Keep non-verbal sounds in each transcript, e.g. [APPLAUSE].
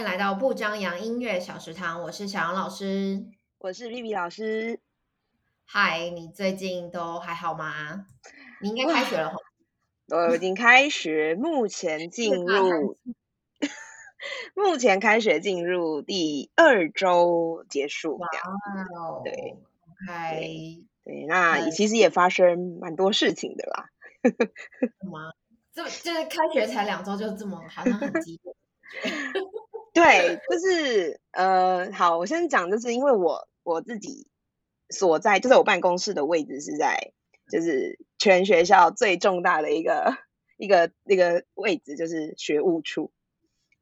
欢迎来到不张扬音乐小食堂，我是小杨老师，我是 Vivi 老师。嗨，你最近都还好吗？你应该开学了哈。我已经开学，目前 [LAUGHS] 进入，目前开学进入第二周结束。哇哦，对，OK，对，那其实也发生蛮多事情的啦。什么？这就是开学才两周就这么好像很激动。[LAUGHS] [LAUGHS] 对，就是呃，好，我先讲，就是因为我我自己所在，就是我办公室的位置是在，就是全学校最重大的一个一个那个位置，就是学务处。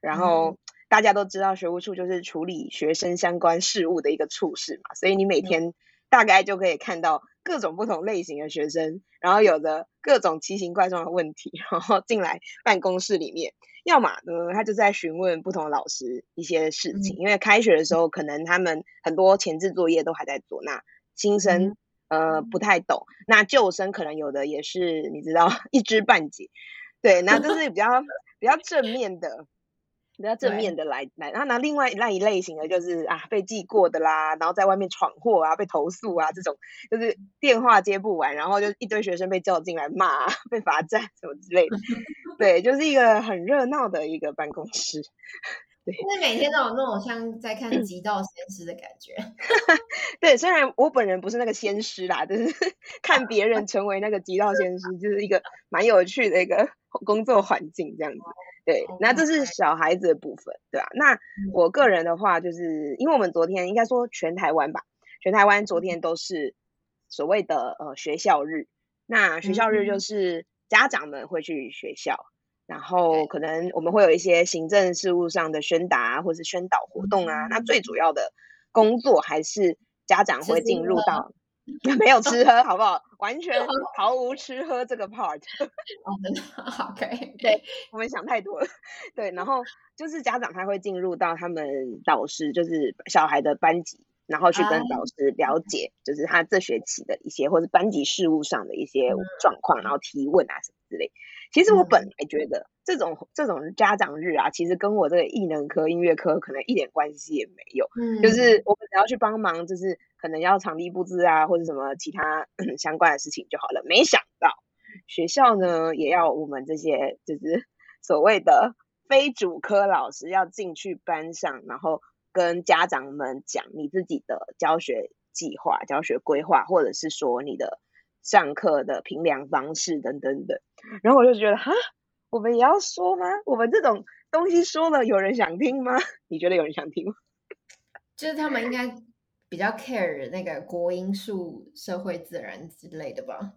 然后大家都知道，学务处就是处理学生相关事务的一个处室嘛，所以你每天大概就可以看到各种不同类型的学生，然后有着各种奇形怪状的问题，[LAUGHS] 然后进来办公室里面。要么呢，他就在询问不同的老师一些事情，因为开学的时候可能他们很多前置作业都还在做，那新生呃不太懂，那旧生可能有的也是你知道 [LAUGHS] 一知半解，对，那这是比较比较正面的。比较正面的来来，然后拿另外那一类型的就是啊被记过的啦，然后在外面闯祸啊，被投诉啊这种，就是电话接不完，然后就一堆学生被叫进来骂，[LAUGHS] 被罚站什么之类的，[LAUGHS] 对，就是一个很热闹的一个办公室。对，是每天都有那种像在看《极道先师》的感觉。[LAUGHS] 对，虽然我本人不是那个先师啦，就是看别人成为那个极道先师，就是一个蛮有趣的一个工作环境这样子。对，那这是小孩子的部分，对吧？那我个人的话，就是因为我们昨天应该说全台湾吧，全台湾昨天都是所谓的呃学校日。那学校日就是家长们会去学校，然后可能我们会有一些行政事务上的宣达或是宣导活动啊。那最主要的工作还是家长会进入到。[LAUGHS] 没有吃喝，好不好？完 [LAUGHS] 全毫无吃喝这个 part。[LAUGHS] 哦，真的，OK。对，我们想太多了。对，然后就是家长他会进入到他们导师，就是小孩的班级，然后去跟导师了解，就是他这学期的一些或者班级事务上的一些状况，然后提问啊什么之类。其实我本来觉得这种这种家长日啊，其实跟我这个艺能科、音乐科可能一点关系也没有。嗯，就是我们只要去帮忙，就是可能要场地布置啊，或者什么其他 [COUGHS] 相关的事情就好了。没想到学校呢，也要我们这些就是 [LAUGHS] 所谓的非主科老师要进去班上，然后跟家长们讲你自己的教学计划、教学规划，或者是说你的。上课的评量方式等等等，然后我就觉得哈，我们也要说吗？我们这种东西说了，有人想听吗？[LAUGHS] 你觉得有人想听吗？就是他们应该比较 care 那个国音数、社会自然之类的吧？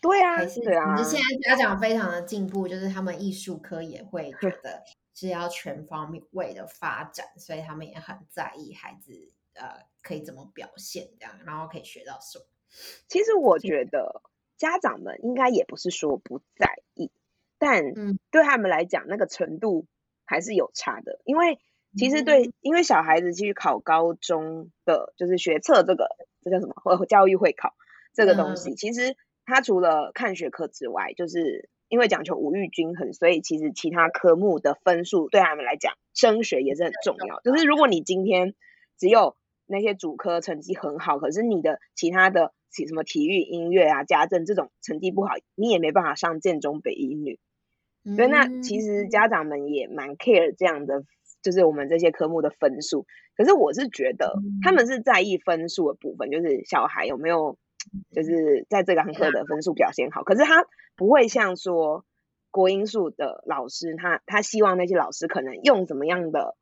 对啊，对啊。现在家长非常的进步，就是他们艺术科也会觉得是要全方位的发展，所以他们也很在意孩子呃可以怎么表现，这样然后可以学到什么。其实我觉得家长们应该也不是说不在意，但对他们来讲，那个程度还是有差的。因为其实对，因为小孩子去考高中的就是学测这个，这叫什么？或教育会考这个东西，其实他除了看学科之外，就是因为讲求五育均衡，所以其实其他科目的分数对他们来讲，升学也是很重要。就是如果你今天只有那些主科成绩很好，可是你的其他的。体什么体育、音乐啊、家政这种成绩不好，你也没办法上建中、北一女。所以那其实家长们也蛮 care 这样的，就是我们这些科目的分数。可是我是觉得他们是在意分数的部分，就是小孩有没有就是在这堂课的分数表现好。可是他不会像说国英数的老师，他他希望那些老师可能用怎么样的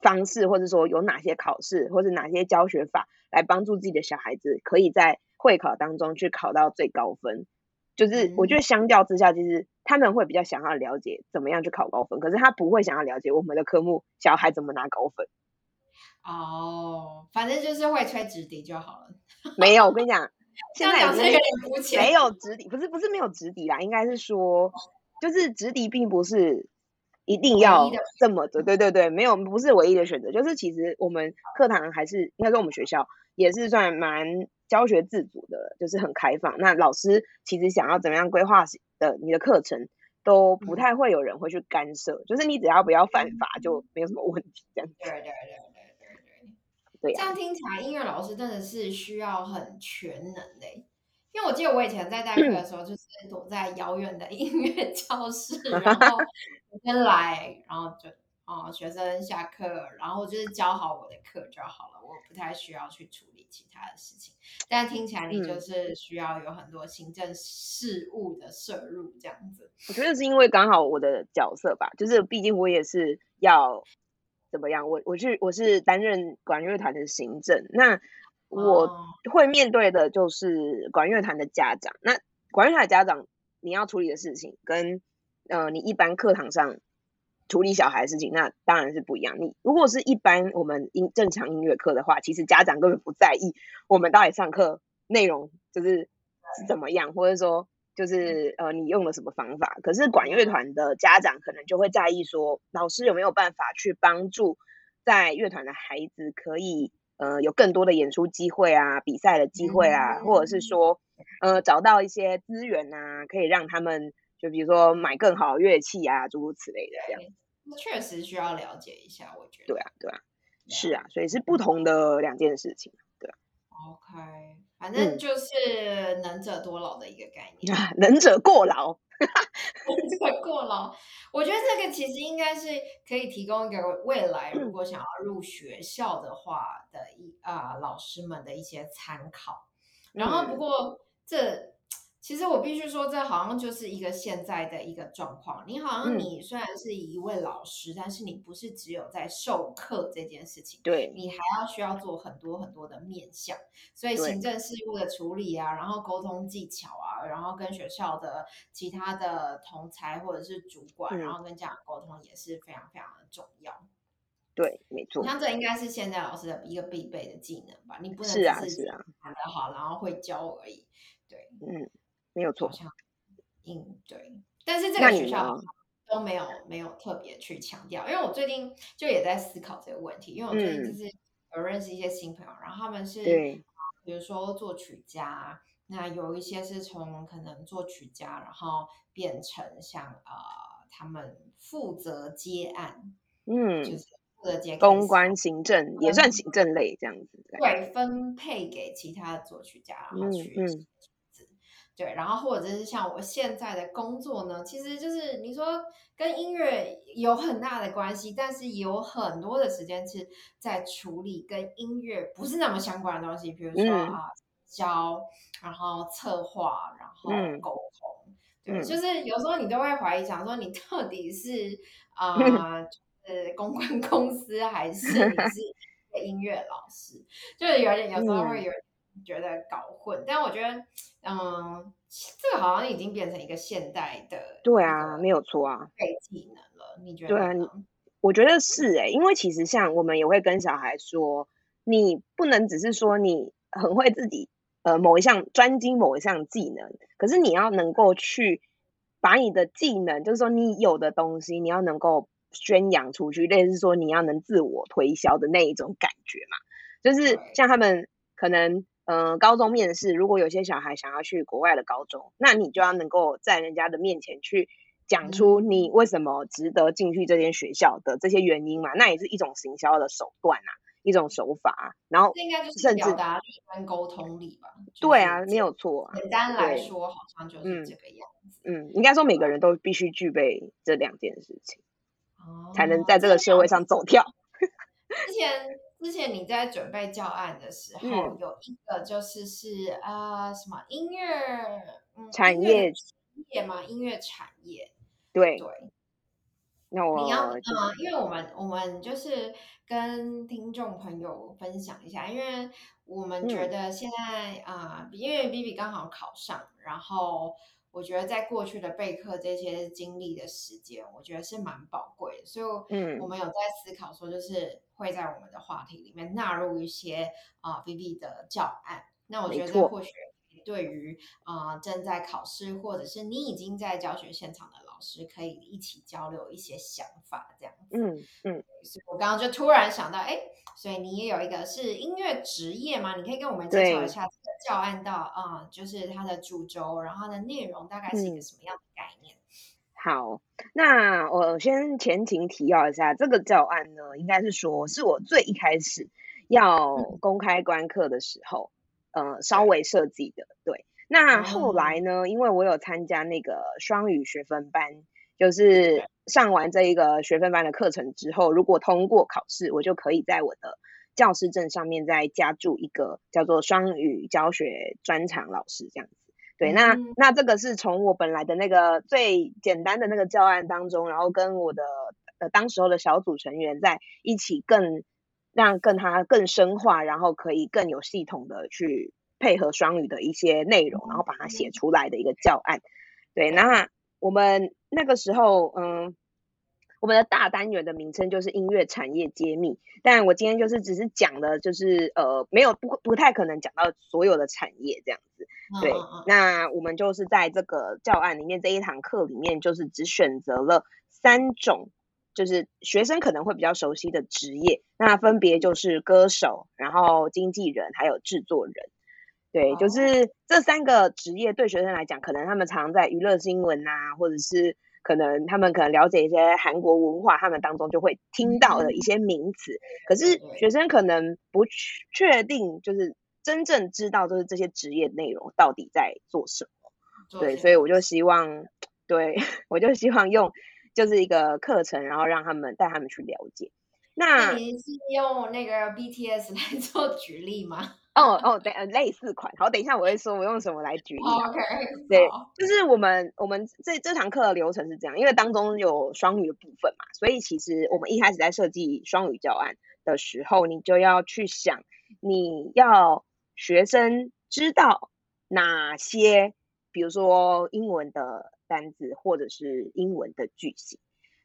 方式，或者说有哪些考试或者哪些教学法来帮助自己的小孩子可以在。会考当中去考到最高分，就是我觉得相较之下，其实他们会比较想要了解怎么样去考高分，可是他不会想要了解我们的科目小孩怎么拿高分。哦，反正就是会吹直笛就好了。[LAUGHS] 没有，我跟你讲，现在有点肤浅。没有直笛，不是不是没有直笛啦，应该是说，就是直笛并不是一定要这么的。对对对，没有不是唯一的选择，就是其实我们课堂还是应该说我们学校也是算蛮。教学自主的，就是很开放。那老师其实想要怎么样规划的你的课程，都不太会有人会去干涉，就是你只要不要犯法就没有什么问题这样。对对对对对对，对这样听起来音乐老师真的是需要很全能的，因为我记得我以前在代课的时候，就是躲在遥远的音乐教室，然后 [LAUGHS] 学生来，然后就。哦，学生下课，然后就是教好我的课就好了，我不太需要去处理其他的事情。但听起来你就是需要有很多行政事务的摄入，这样子。我觉得是因为刚好我的角色吧，就是毕竟我也是要怎么样，我我是我是担任管乐团的行政，那我会面对的就是管乐团的家长。那管乐团的家长，你要处理的事情跟呃你一般课堂上。处理小孩的事情，那当然是不一样。你如果是一般我们音正常音乐课的话，其实家长根本不在意我们到底上课内容就是是怎么样，或者说就是呃你用了什么方法。可是管乐团的家长可能就会在意说，老师有没有办法去帮助在乐团的孩子可以呃有更多的演出机会啊，比赛的机会啊，或者是说呃找到一些资源啊，可以让他们。就比如说买更好的乐器啊，诸如此类的这样，确实需要了解一下。我觉得对啊，对啊，是啊，所以是不同的两件事情，对 OK，反正就是能者多劳的一个概念，[LAUGHS] 能者过劳，[LAUGHS] 能者过劳。我觉得这个其实应该是可以提供给未来如果想要入学校的话的一啊老师们的一些参考。然后不过这。其实我必须说，这好像就是一个现在的一个状况。你好像你虽然是一位老师，但是你不是只有在授课这件事情，对你还要需要做很多很多的面向。所以行政事务的处理啊，然后沟通技巧啊，然后跟学校的其他的同才或者是主管，然后跟家长沟通也是非常非常的重要。对，没错。像这应该是现在老师的一个必备的技能吧？你不能只是谈得好，然后会教而已。对，嗯。没有错，嗯，对，但是这个学校都没有没有特别去强调，因为我最近就也在思考这个问题，因为我最近就是有认识一些新朋友，然后他们是，比如说作曲家，那有一些是从可能作曲家，然后变成像呃，他们负责接案，嗯，就是负责接公关行政，也算行政类这样子，对，分配给其他的作曲家，然后去。对，然后或者是像我现在的工作呢，其实就是你说跟音乐有很大的关系，但是有很多的时间是在处理跟音乐不是那么相关的东西，比如说啊教，然后策划，然后沟通，对，就是有时候你都会怀疑，想说你到底是啊，[LAUGHS] 就是公关公司还是你是音乐老师，就是有点有时候会有。觉得搞混，但我觉得，嗯，这个好像已经变成一个现代的，对啊，没有错啊，背技能了。你觉得？对啊，我觉得是哎，因为其实像我们也会跟小孩说，你不能只是说你很会自己，呃，某一项专精某一项技能，可是你要能够去把你的技能，就是说你有的东西，你要能够宣扬出去，类似说你要能自我推销的那一种感觉嘛，就是像他们可能。嗯，高中面试，如果有些小孩想要去国外的高中，那你就要能够在人家的面前去讲出你为什么值得进去这间学校的这些原因嘛，那也是一种行销的手段啊，一种手法。然后，这应该就是表达跟沟通力吧？对啊，没有错。简单来说，好像就是这个样子。嗯，应该说每个人都必须具备这两件事情，才能在这个社会上走跳。之前。之前你在准备教案的时候，有一个就是是啊什么音乐产业业吗？音乐产业对对。那我你要嗯，因为我们我们就是跟听众朋友分享一下，因为我们觉得现在啊，因为 B B 刚好考上，然后。我觉得在过去的备课这些经历的时间，我觉得是蛮宝贵的，所以，嗯，我们有在思考说，就是会在我们的话题里面纳入一些啊 V B 的教案。那我觉得或许对于啊正在考试或者是你已经在教学现场的老师，可以一起交流一些想法，这样子。嗯嗯。所以我刚刚就突然想到，哎，所以你也有一个是音乐职业吗？你可以跟我们介绍一下这个。教案到啊，就是它的主轴，然后它的内容大概是一个什么样的概念？好，那我先前情提要一下，这个教案呢，应该是说是我最一开始要公开观课的时候，呃，稍微设计的。对，那后来呢，因为我有参加那个双语学分班，就是上完这一个学分班的课程之后，如果通过考试，我就可以在我的教师证上面再加注一个叫做双语教学专长老师这样子。对，那那这个是从我本来的那个最简单的那个教案当中，然后跟我的呃当时候的小组成员在一起，更让更他更深化，然后可以更有系统的去配合双语的一些内容，然后把它写出来的一个教案。对，那我们那个时候，嗯。我们的大单元的名称就是音乐产业揭秘，但我今天就是只是讲的，就是呃，没有不不太可能讲到所有的产业这样子。对，那我们就是在这个教案里面这一堂课里面，就是只选择了三种，就是学生可能会比较熟悉的职业，那分别就是歌手、然后经纪人还有制作人。对，就是这三个职业对学生来讲，可能他们常在娱乐新闻啊，或者是。可能他们可能了解一些韩国文化，他们当中就会听到的一些名词，可是学生可能不确定，就是真正知道就是这些职业内容到底在做什么。对，所以我就希望，对我就希望用就是一个课程，然后让他们带他们去了解。那你是用那个 BTS 来 [LAUGHS] 做举例吗？哦哦，对，呃，类似款。好，等一下我会说我用什么来举例。OK，对，就是我们我们这这堂课的流程是这样，因为当中有双语的部分嘛，所以其实我们一开始在设计双语教案的时候，你就要去想你要学生知道哪些，比如说英文的单字或者是英文的句型。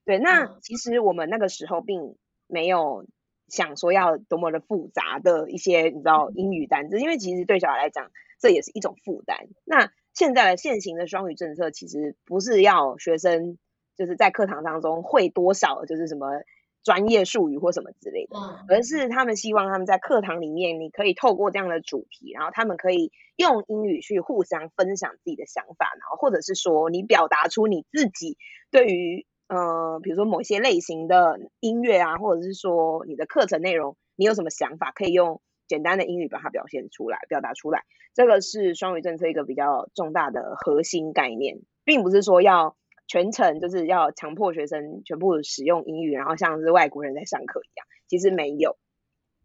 对，那其实我们那个时候并没有。想说要多么的复杂的一些你知道英语单词，因为其实对小孩来讲这也是一种负担。那现在的现行的双语政策其实不是要学生就是在课堂当中会多少就是什么专业术语或什么之类的，而是他们希望他们在课堂里面你可以透过这样的主题，然后他们可以用英语去互相分享自己的想法，然后或者是说你表达出你自己对于。呃，比如说某些类型的音乐啊，或者是说你的课程内容，你有什么想法，可以用简单的英语把它表现出来、表达出来。这个是双语政策一个比较重大的核心概念，并不是说要全程就是要强迫学生全部使用英语，然后像是外国人在上课一样。其实没有。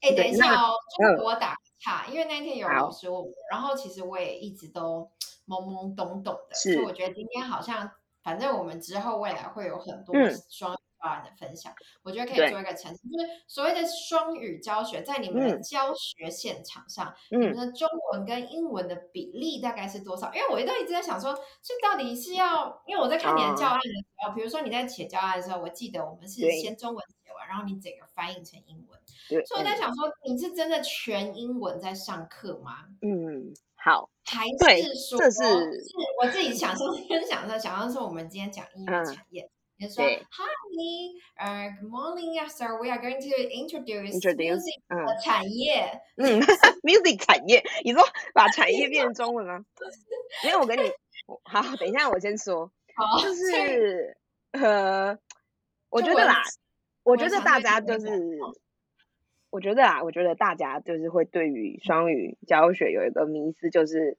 哎，等一下哦，就我打岔，因为那天有老师问我，然后其实我也一直都懵懵懂懂的，所以我觉得今天好像。反正我们之后未来会有很多双语教案的分享，我觉得可以做一个澄清，就是所谓的双语教学，在你们的教学现场上，你们的中文跟英文的比例大概是多少？因为我都一直在想说，这到底是要，因为我在看你的教案的时候，比如说你在写教案的时候，我记得我们是先中文写完，然后你整个翻译成英文，所以我在想说，你是真的全英文在上课吗？嗯。好，还是说，这是我自己想说分享的，想要说我们今天讲音乐产业，你说，Hi，呃，Good morning，Sir，We are going to introduce music 产业，嗯，music 产业，你说把产业变成中文吗？[LAUGHS] 因为我跟你，好，等一下我先说，就是呃，我觉得啦，我觉得大家就是。我觉得啊，我觉得大家就是会对于双语教学有一个迷思，就是，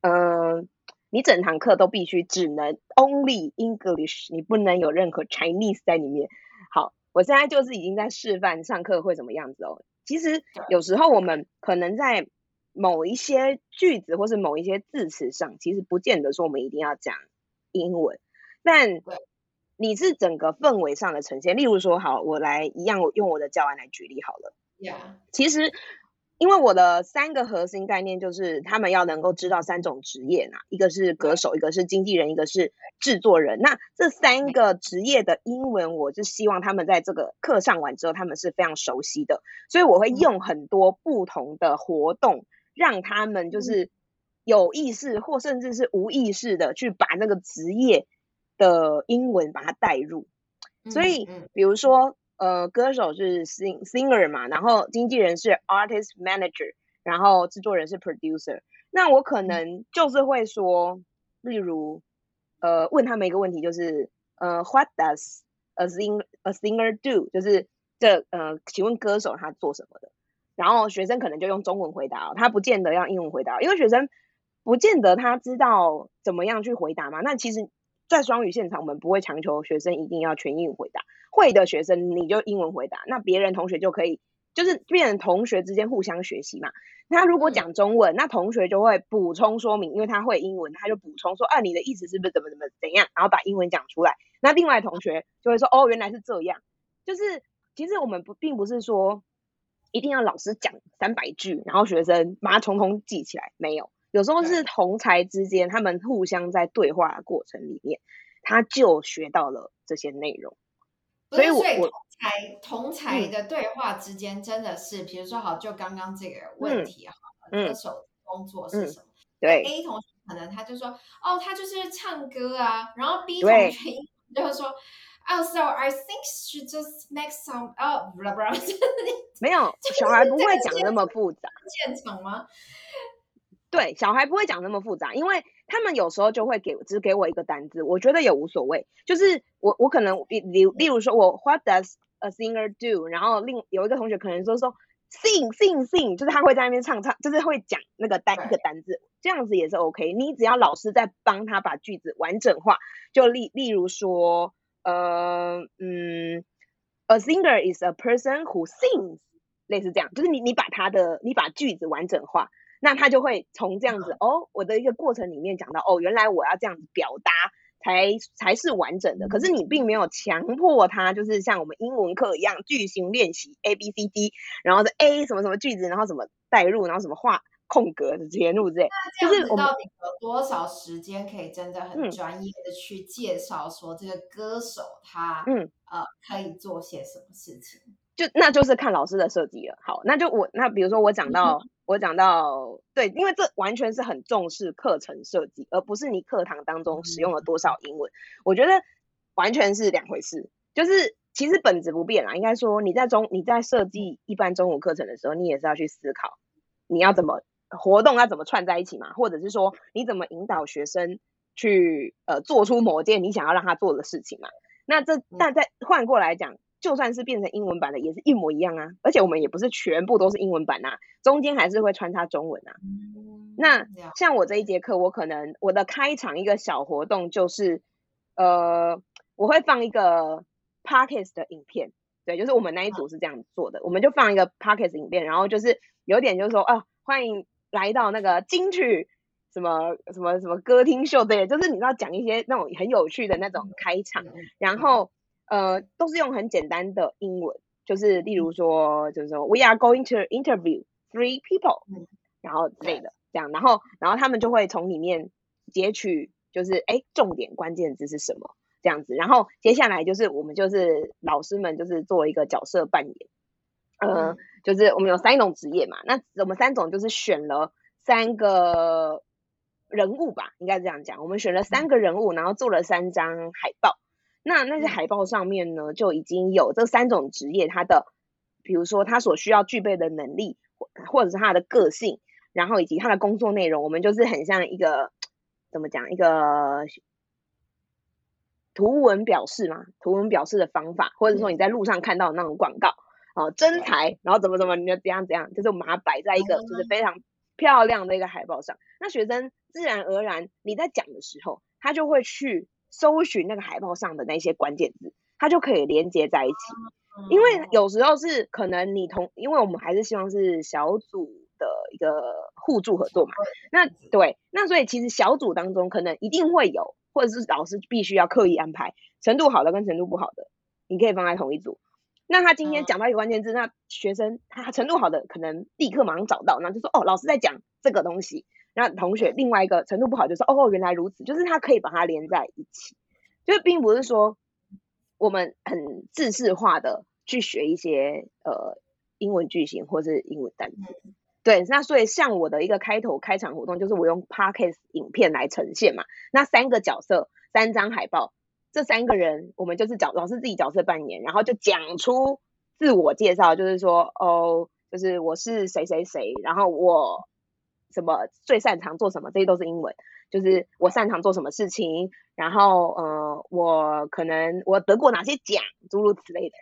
嗯，你整堂课都必须只能 only English，你不能有任何 Chinese 在里面。好，我现在就是已经在示范上课会怎么样子哦。其实有时候我们可能在某一些句子或是某一些字词上，其实不见得说我们一定要讲英文，但。你是整个氛围上的呈现，例如说，好，我来一样，我用我的教案来举例好了。Yeah，其实因为我的三个核心概念就是他们要能够知道三种职业呐，一个是歌手，一个是经纪人，一个是制作人。那这三个职业的英文，我就希望他们在这个课上完之后，他们是非常熟悉的。所以我会用很多不同的活动，让他们就是有意识或甚至是无意识的去把那个职业。的英文把它带入，所以比如说，呃，歌手是 sing singer 嘛，然后经纪人是 artist manager，然后制作人是 producer，那我可能就是会说，例如呃问他们一个问题，就是呃，What does a sing a singer do？就是这呃，请问歌手他做什么的？然后学生可能就用中文回答，他不见得要英文回答，因为学生不见得他知道怎么样去回答嘛。那其实，在双语现场，我们不会强求学生一定要全英文回答，会的学生你就英文回答，那别人同学就可以，就是变成同学之间互相学习嘛。那如果讲中文，那同学就会补充说明，因为他会英文，他就补充说，啊，你的意思是不是怎么怎么怎样，然后把英文讲出来。那另外同学就会说，哦，原来是这样。就是其实我们不并不是说。一定要老师讲三百句，然后学生把它通通记起来？没有，有时候是同才之间，他们互相在对话的过程里面，他就学到了这些内容。所以，我我才同才的对话之间，真的是，比如说，好，就刚刚这个问题，哈，歌手工作是什么？对，A 同学可能他就说，哦，他就是唱歌啊，然后 B 同学 [LAUGHS] 就是说。Oh, so I think she just make some oh blah blah。[LAUGHS] 没有，小孩不会讲那么复杂。现场吗？对，小孩不会讲那么复杂，因为他们有时候就会给只给我一个单字，我觉得也无所谓。就是我我可能例例例如说我 What does a singer do？然后另有一个同学可能说说 sing sing sing，就是他会在那边唱唱，就是会讲那个单一个单字，这样子也是 OK。你只要老师在帮他把句子完整化，就例例如说。呃嗯，a singer is a person who sings，类似这样，就是你你把他的你把句子完整化，那他就会从这样子哦，我的一个过程里面讲到哦，原来我要这样子表达才才是完整的。可是你并没有强迫他，就是像我们英文课一样句型练习 A B C D，然后是 A 什么什么句子，然后什么代入，然后什么画。空格的填入之类，就是我们到底有多少时间可以真的很专业的去介绍说这个歌手他嗯呃可以做些什么事情？就那就是看老师的设计了。好，那就我那比如说我讲到 [LAUGHS] 我讲到对，因为这完全是很重视课程设计，而不是你课堂当中使用了多少英文。我觉得完全是两回事。就是其实本质不变啦，应该说你在中你在设计一般中午课程的时候，你也是要去思考你要怎么。活动要怎么串在一起嘛？或者是说你怎么引导学生去呃做出某件你想要让他做的事情嘛？那这但再换过来讲，就算是变成英文版的，也是一模一样啊。而且我们也不是全部都是英文版呐，中间还是会穿插中文啊。那像我这一节课，我可能我的开场一个小活动就是呃，我会放一个 Parkes 的影片，对，就是我们那一组是这样做的，我们就放一个 Parkes 影片，然后就是有点就是说啊，欢迎。来到那个金曲什么什么什么歌厅秀，对，就是你知道讲一些那种很有趣的那种开场，然后呃都是用很简单的英文，就是例如说就是说 We are going to interview three people，然后之类的这样，然后然后他们就会从里面截取就是哎重点关键字是什么这样子，然后接下来就是我们就是老师们就是做一个角色扮演。嗯，就是我们有三种职业嘛，那我们三种就是选了三个人物吧，应该这样讲。我们选了三个人物，然后做了三张海报。那那些海报上面呢，就已经有这三种职业，他的比如说他所需要具备的能力，或或者是他的个性，然后以及他的工作内容，我们就是很像一个怎么讲一个图文表示嘛，图文表示的方法，或者说你在路上看到的那种广告。哦，真才，然后怎么怎么，你就怎样怎样，就是我们把它摆在一个就是非常漂亮的一个海报上。那学生自然而然你在讲的时候，他就会去搜寻那个海报上的那些关键字，它就可以连接在一起。因为有时候是可能你同，因为我们还是希望是小组的一个互助合作嘛。那对，那所以其实小组当中可能一定会有，或者是老师必须要刻意安排程度好的跟程度不好的，你可以放在同一组。那他今天讲到一个关键字，那学生他程度好的可能立刻马上找到，然后就说哦，老师在讲这个东西。那同学另外一个程度不好就说哦，原来如此，就是他可以把它连在一起，就并不是说我们很自式化的去学一些呃英文句型或是英文单词。对，那所以像我的一个开头开场活动，就是我用 podcast 影片来呈现嘛。那三个角色，三张海报。这三个人，我们就是角老师自己角色扮演，然后就讲出自我介绍，就是说，哦，就是我是谁谁谁，然后我什么最擅长做什么，这些都是英文。就是我擅长做什么事情，然后呃，我可能我得过哪些奖，诸如此类的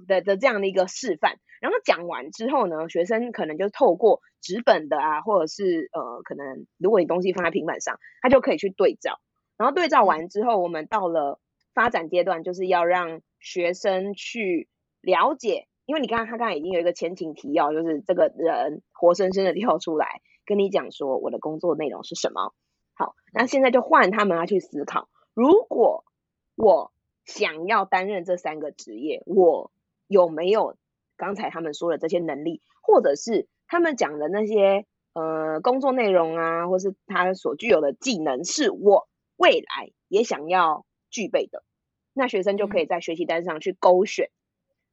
[CLEARS THROAT] 的的这样的一个示范。然后讲完之后呢，学生可能就透过纸本的啊，或者是呃，可能如果你东西放在平板上，他就可以去对照。然后对照完之后，我们到了发展阶段，就是要让学生去了解，因为你刚刚他刚才已经有一个前情提要，就是这个人活生生的跳出来跟你讲说我的工作内容是什么。好，那现在就换他们要去思考，如果我想要担任这三个职业，我有没有刚才他们说的这些能力，或者是他们讲的那些呃工作内容啊，或是他所具有的技能，是我未来也想要具备的，那学生就可以在学习单上去勾选。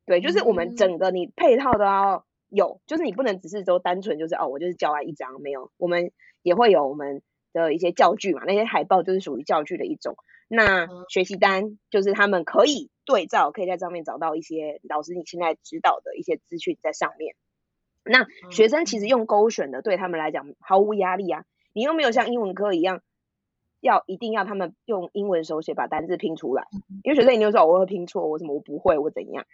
对，就是我们整个你配套都要有，就是你不能只是说单纯就是哦，我就是教案一张，没有，我们也会有我们。的一些教具嘛，那些海报就是属于教具的一种。那学习单就是他们可以对照，可以在上面找到一些老师你现在指导的一些资讯在上面。那学生其实用勾选的，对他们来讲毫无压力啊。你又没有像英文科一样，要一定要他们用英文手写把单字拼出来，因为学生一定说我会拼错，我什么我不会，我怎样。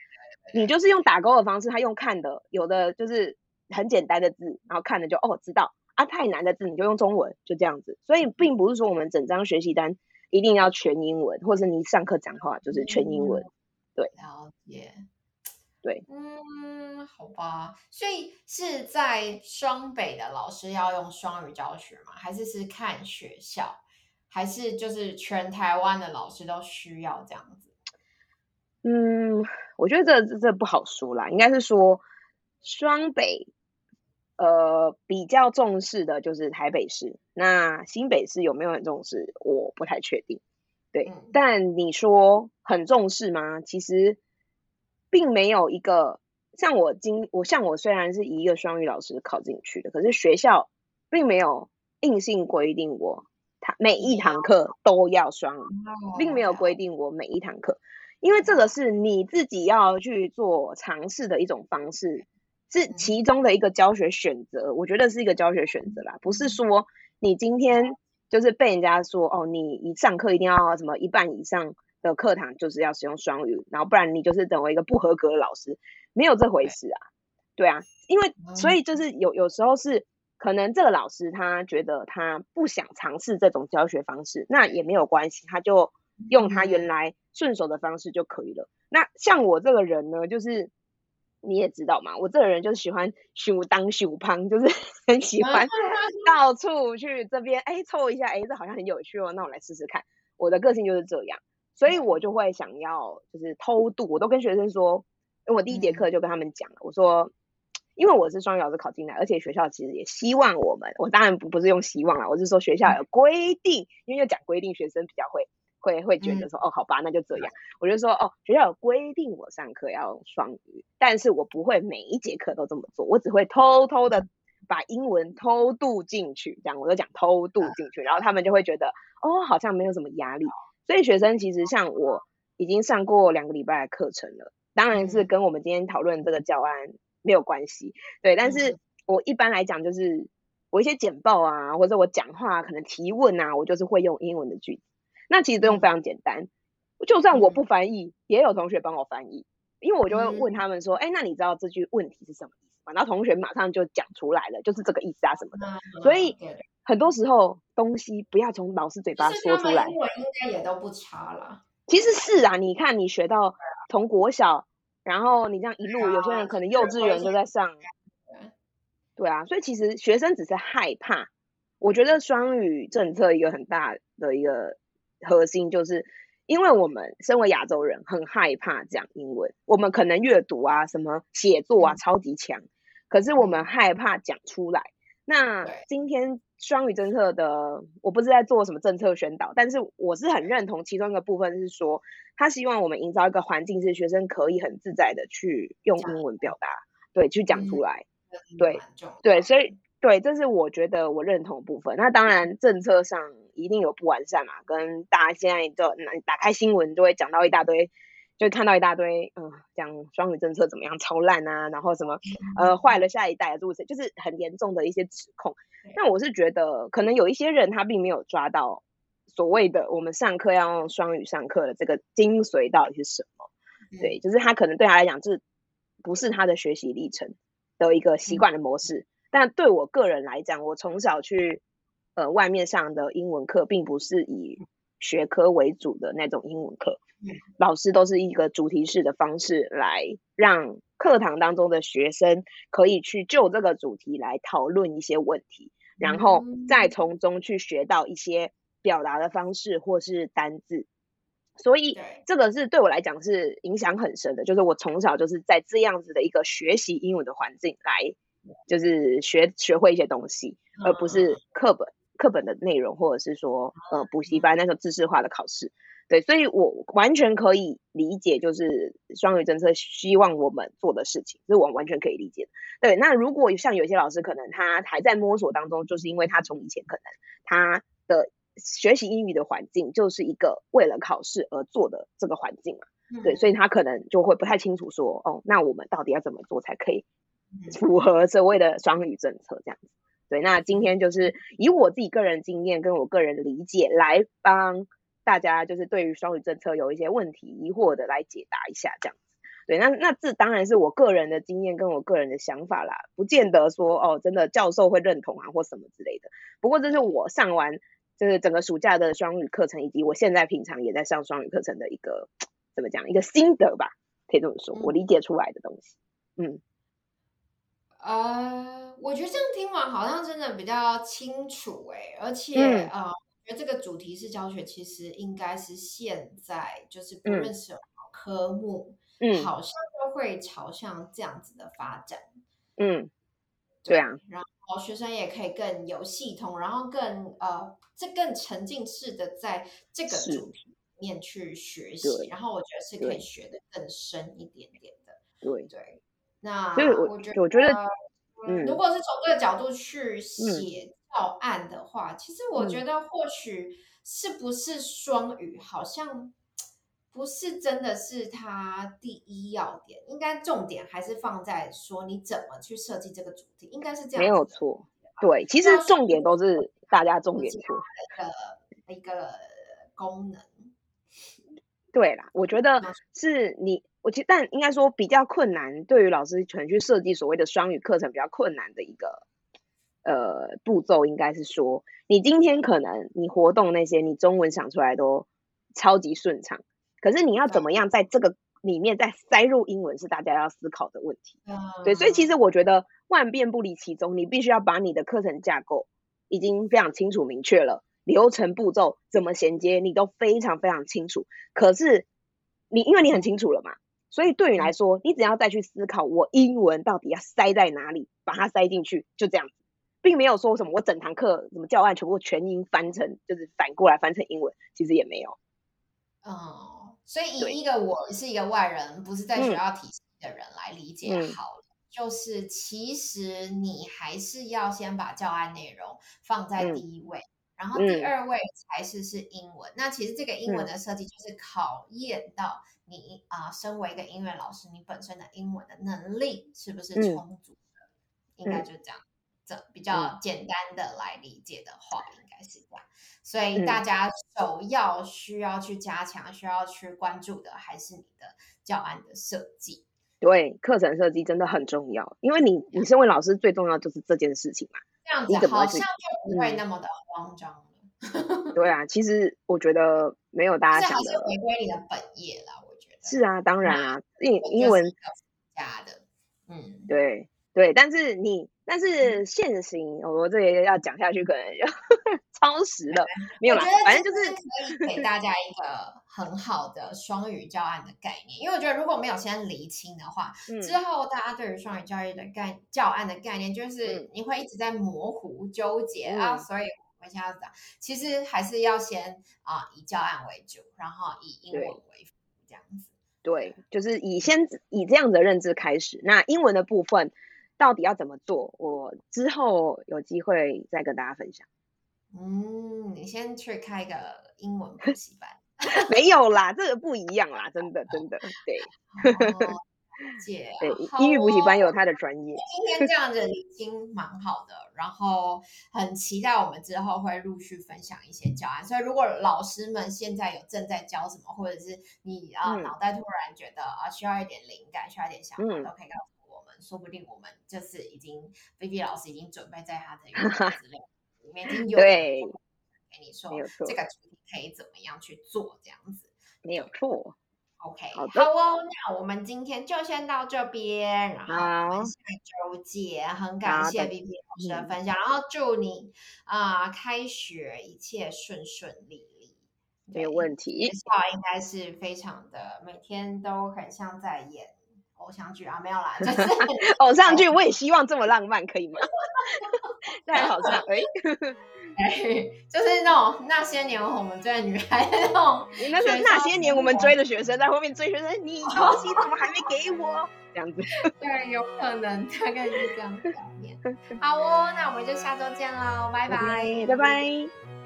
你就是用打勾的方式，他用看的，有的就是很简单的字，然后看了就哦知道。啊，太难的字你就用中文，就这样子。所以并不是说我们整张学习单一定要全英文，或者你上课讲话就是全英文。对，了解。对，嗯，好吧。所以是在双北的老师要用双语教学吗？还是是看学校？还是就是全台湾的老师都需要这样子？嗯，我觉得这这不好说啦。应该是说双北。呃，比较重视的就是台北市，那新北市有没有很重视？我不太确定。对，但你说很重视吗？其实并没有一个像我今我像我虽然是一个双语老师考进去的，可是学校并没有硬性规定我他每一堂课都要双语，并没有规定我每一堂课，因为这个是你自己要去做尝试的一种方式。是其中的一个教学选择，我觉得是一个教学选择啦，不是说你今天就是被人家说哦，你一上课一定要什么一半以上的课堂就是要使用双语，然后不然你就是等为一个不合格的老师，没有这回事啊，对啊，因为所以就是有有时候是可能这个老师他觉得他不想尝试这种教学方式，那也没有关系，他就用他原来顺手的方式就可以了。那像我这个人呢，就是。你也知道嘛，我这个人就是喜欢修当修胖，就是 [LAUGHS] 很喜欢 [LAUGHS] 到处去这边哎凑一下，哎这好像很有趣哦，那我来试试看。我的个性就是这样，所以我就会想要就是偷渡。我都跟学生说，因为我第一节课就跟他们讲了，我说因为我是双语老师考进来，而且学校其实也希望我们，我当然不不是用希望啦，我是说学校有规定，因为要讲规定，学生比较会。会会觉得说哦，好吧，那就这样。我就说哦，学校有规定我上课要用双语，但是我不会每一节课都这么做，我只会偷偷的把英文偷渡进去，这样我就讲偷渡进去，然后他们就会觉得哦，好像没有什么压力。所以学生其实像我已经上过两个礼拜的课程了，当然是跟我们今天讨论这个教案没有关系，对。但是我一般来讲就是我一些简报啊，或者我讲话可能提问啊，我就是会用英文的句子。那其实都用非常简单，就算我不翻译，也有同学帮我翻译，因为我就会问他们说，哎，那你知道这句问题是什么意思吗？然后同学马上就讲出来了，就是这个意思啊什么的。所以很多时候东西不要从老师嘴巴说出来。英文应该也都不差了。其实是啊，你看你学到从国小，然后你这样一路，有些人可能幼稚园就在上。对啊，所以其实学生只是害怕。我觉得双语政策一个很大的一个。核心就是，因为我们身为亚洲人，很害怕讲英文。我们可能阅读啊、什么写作啊超级强，可是我们害怕讲出来。那今天双语政策的，我不是在做什么政策宣导，但是我是很认同其中一个部分是说，他希望我们营造一个环境，是学生可以很自在的去用英文表达，对，去讲出来，对，对，所以。对，这是我觉得我认同的部分。那当然，政策上一定有不完善嘛，跟大家现在就打开新闻就会讲到一大堆就看到一大堆，嗯，讲双语政策怎么样超烂啊，然后什么呃坏了下一代，诸如此就是很严重的一些指控。那我是觉得，可能有一些人他并没有抓到所谓的我们上课要用双语上课的这个精髓到底是什么。对，就是他可能对他来讲，这不是他的学习历程的一个习惯的模式。但对我个人来讲，我从小去呃外面上的英文课，并不是以学科为主的那种英文课，老师都是一个主题式的方式来让课堂当中的学生可以去就这个主题来讨论一些问题，然后再从中去学到一些表达的方式或是单字。所以这个是对我来讲是影响很深的，就是我从小就是在这样子的一个学习英文的环境来，就是学学会一些东西，而不是课本课本的内容，或者是说呃补习班那种知识化的考试。对，所以我完全可以理解，就是双语政策希望我们做的事情，是我完全可以理解的。对，那如果像有些老师可能他还在摸索当中，就是因为他从以前可能他的。学习英语的环境就是一个为了考试而做的这个环境嘛，对，所以他可能就会不太清楚说，哦，那我们到底要怎么做才可以 [LAUGHS] 符合所谓的双语政策这样子？对，那今天就是以我自己个人经验跟我个人的理解来帮大家，就是对于双语政策有一些问题疑惑的来解答一下这样子。对，那那这当然是我个人的经验跟我个人的想法啦，不见得说哦，真的教授会认同啊或什么之类的。不过这是我上完。就是整个暑假的双语课程，以及我现在平常也在上双语课程的一个怎么讲一个心得吧，可以这么说，我理解出来的东西。嗯，呃，我觉得这样听完好像真的比较清楚哎，而且呃，我觉得这个主题式教学其实应该是现在就是不论什么科目，嗯，好像都会朝向这样子的发展。嗯，对啊，然后。哦，学生也可以更有系统，然后更呃，这更沉浸式的在这个主题里面去学习，然后我觉得是可以学的更深一点点的。对对，那我觉得，我觉得，嗯，如果是从这个角度去写教案的话，其实我觉得或许是不是双语，好像。不是真的是它第一要点，应该重点还是放在说你怎么去设计这个主题，应该是这样。没有错，对，其实重点都是大家重点错的一个功能。对啦，我觉得是你，我其实但应该说比较困难，对于老师可能去设计所谓的双语课程比较困难的一个呃步骤，应该是说你今天可能你活动那些你中文想出来都超级顺畅。可是你要怎么样在这个里面再塞入英文，是大家要思考的问题。对，所以其实我觉得万变不离其宗，你必须要把你的课程架构已经非常清楚明确了，流程步骤怎么衔接，你都非常非常清楚。可是你因为你很清楚了嘛，所以对你来说，你只要再去思考我英文到底要塞在哪里，把它塞进去，就这样子，并没有说什么我整堂课什么教案全部全英翻成，就是反过来翻成英文，其实也没有。哦。所以以一个我是一个外人，不是在学校体系的人来理解好了，就是其实你还是要先把教案内容放在第一位，然后第二位才是是英文。那其实这个英文的设计就是考验到你啊，身为一个音乐老师，你本身的英文的能力是不是充足的？应该就这样，这比较简单的来理解的话，应该是这样。所以大家首要需要去加强、需要去关注的，还是你的教案的设计。对，课程设计真的很重要，因为你你身为老师，最重要就是这件事情嘛。这样子好像就不会那么的慌张了。对啊，其实我觉得没有大家想的。回归你的本业了。是啊，当然啊，英英文加的，嗯，对对，但是你。但是现行，我这也要讲下去，可能就 [LAUGHS] 超时了。没有啦，反正就是可以给大家一个很好的双语教案的概念。因为我觉得如果没有先厘清的话，之后大家对于双语教育的概教案的概念，就是你会一直在模糊纠结啊。所以我们现在讲，其实还是要先啊以教案为主，然后以英文为辅，这样子。对，就是以先以这样的认知开始。那英文的部分。到底要怎么做？我之后有机会再跟大家分享。嗯，你先去开个英文补习班。[LAUGHS] 没有啦，这个不一样啦，真的真的，对。[LAUGHS] 姐，对，英语补习班有他的专业。今天这样子已经蛮好的，然后很期待我们之后会陆续分享一些教案。所以如果老师们现在有正在教什么，或者是你啊脑袋突然觉得啊需要一点灵感，需要一点想法，都可以告诉我们。说不定我们就是已经菲菲老师已经准备在他的资料里面已经有对给你说这个主题可以怎么样去做，这样子没有错。OK，好哦，那我们今天就先到这边，然后我们下周见。很感谢 B B 老师的分享，然后祝你啊开学一切顺顺利利，没有问题。学校应该是非常的，每天都很像在演偶像剧啊，没有啦，[LAUGHS] 就是偶像剧，我也希望这么浪漫，可以吗？[LAUGHS] 太好笑，哎。就是那种那些年我们追的女孩那种，[LAUGHS] 那是那些年我们追的学生在后面追学生，你 [LAUGHS] 东西怎么还没给我？这样子，[LAUGHS] 对，有可能大概是这样的概念。好哦，那我们就下周见喽，拜拜，拜拜。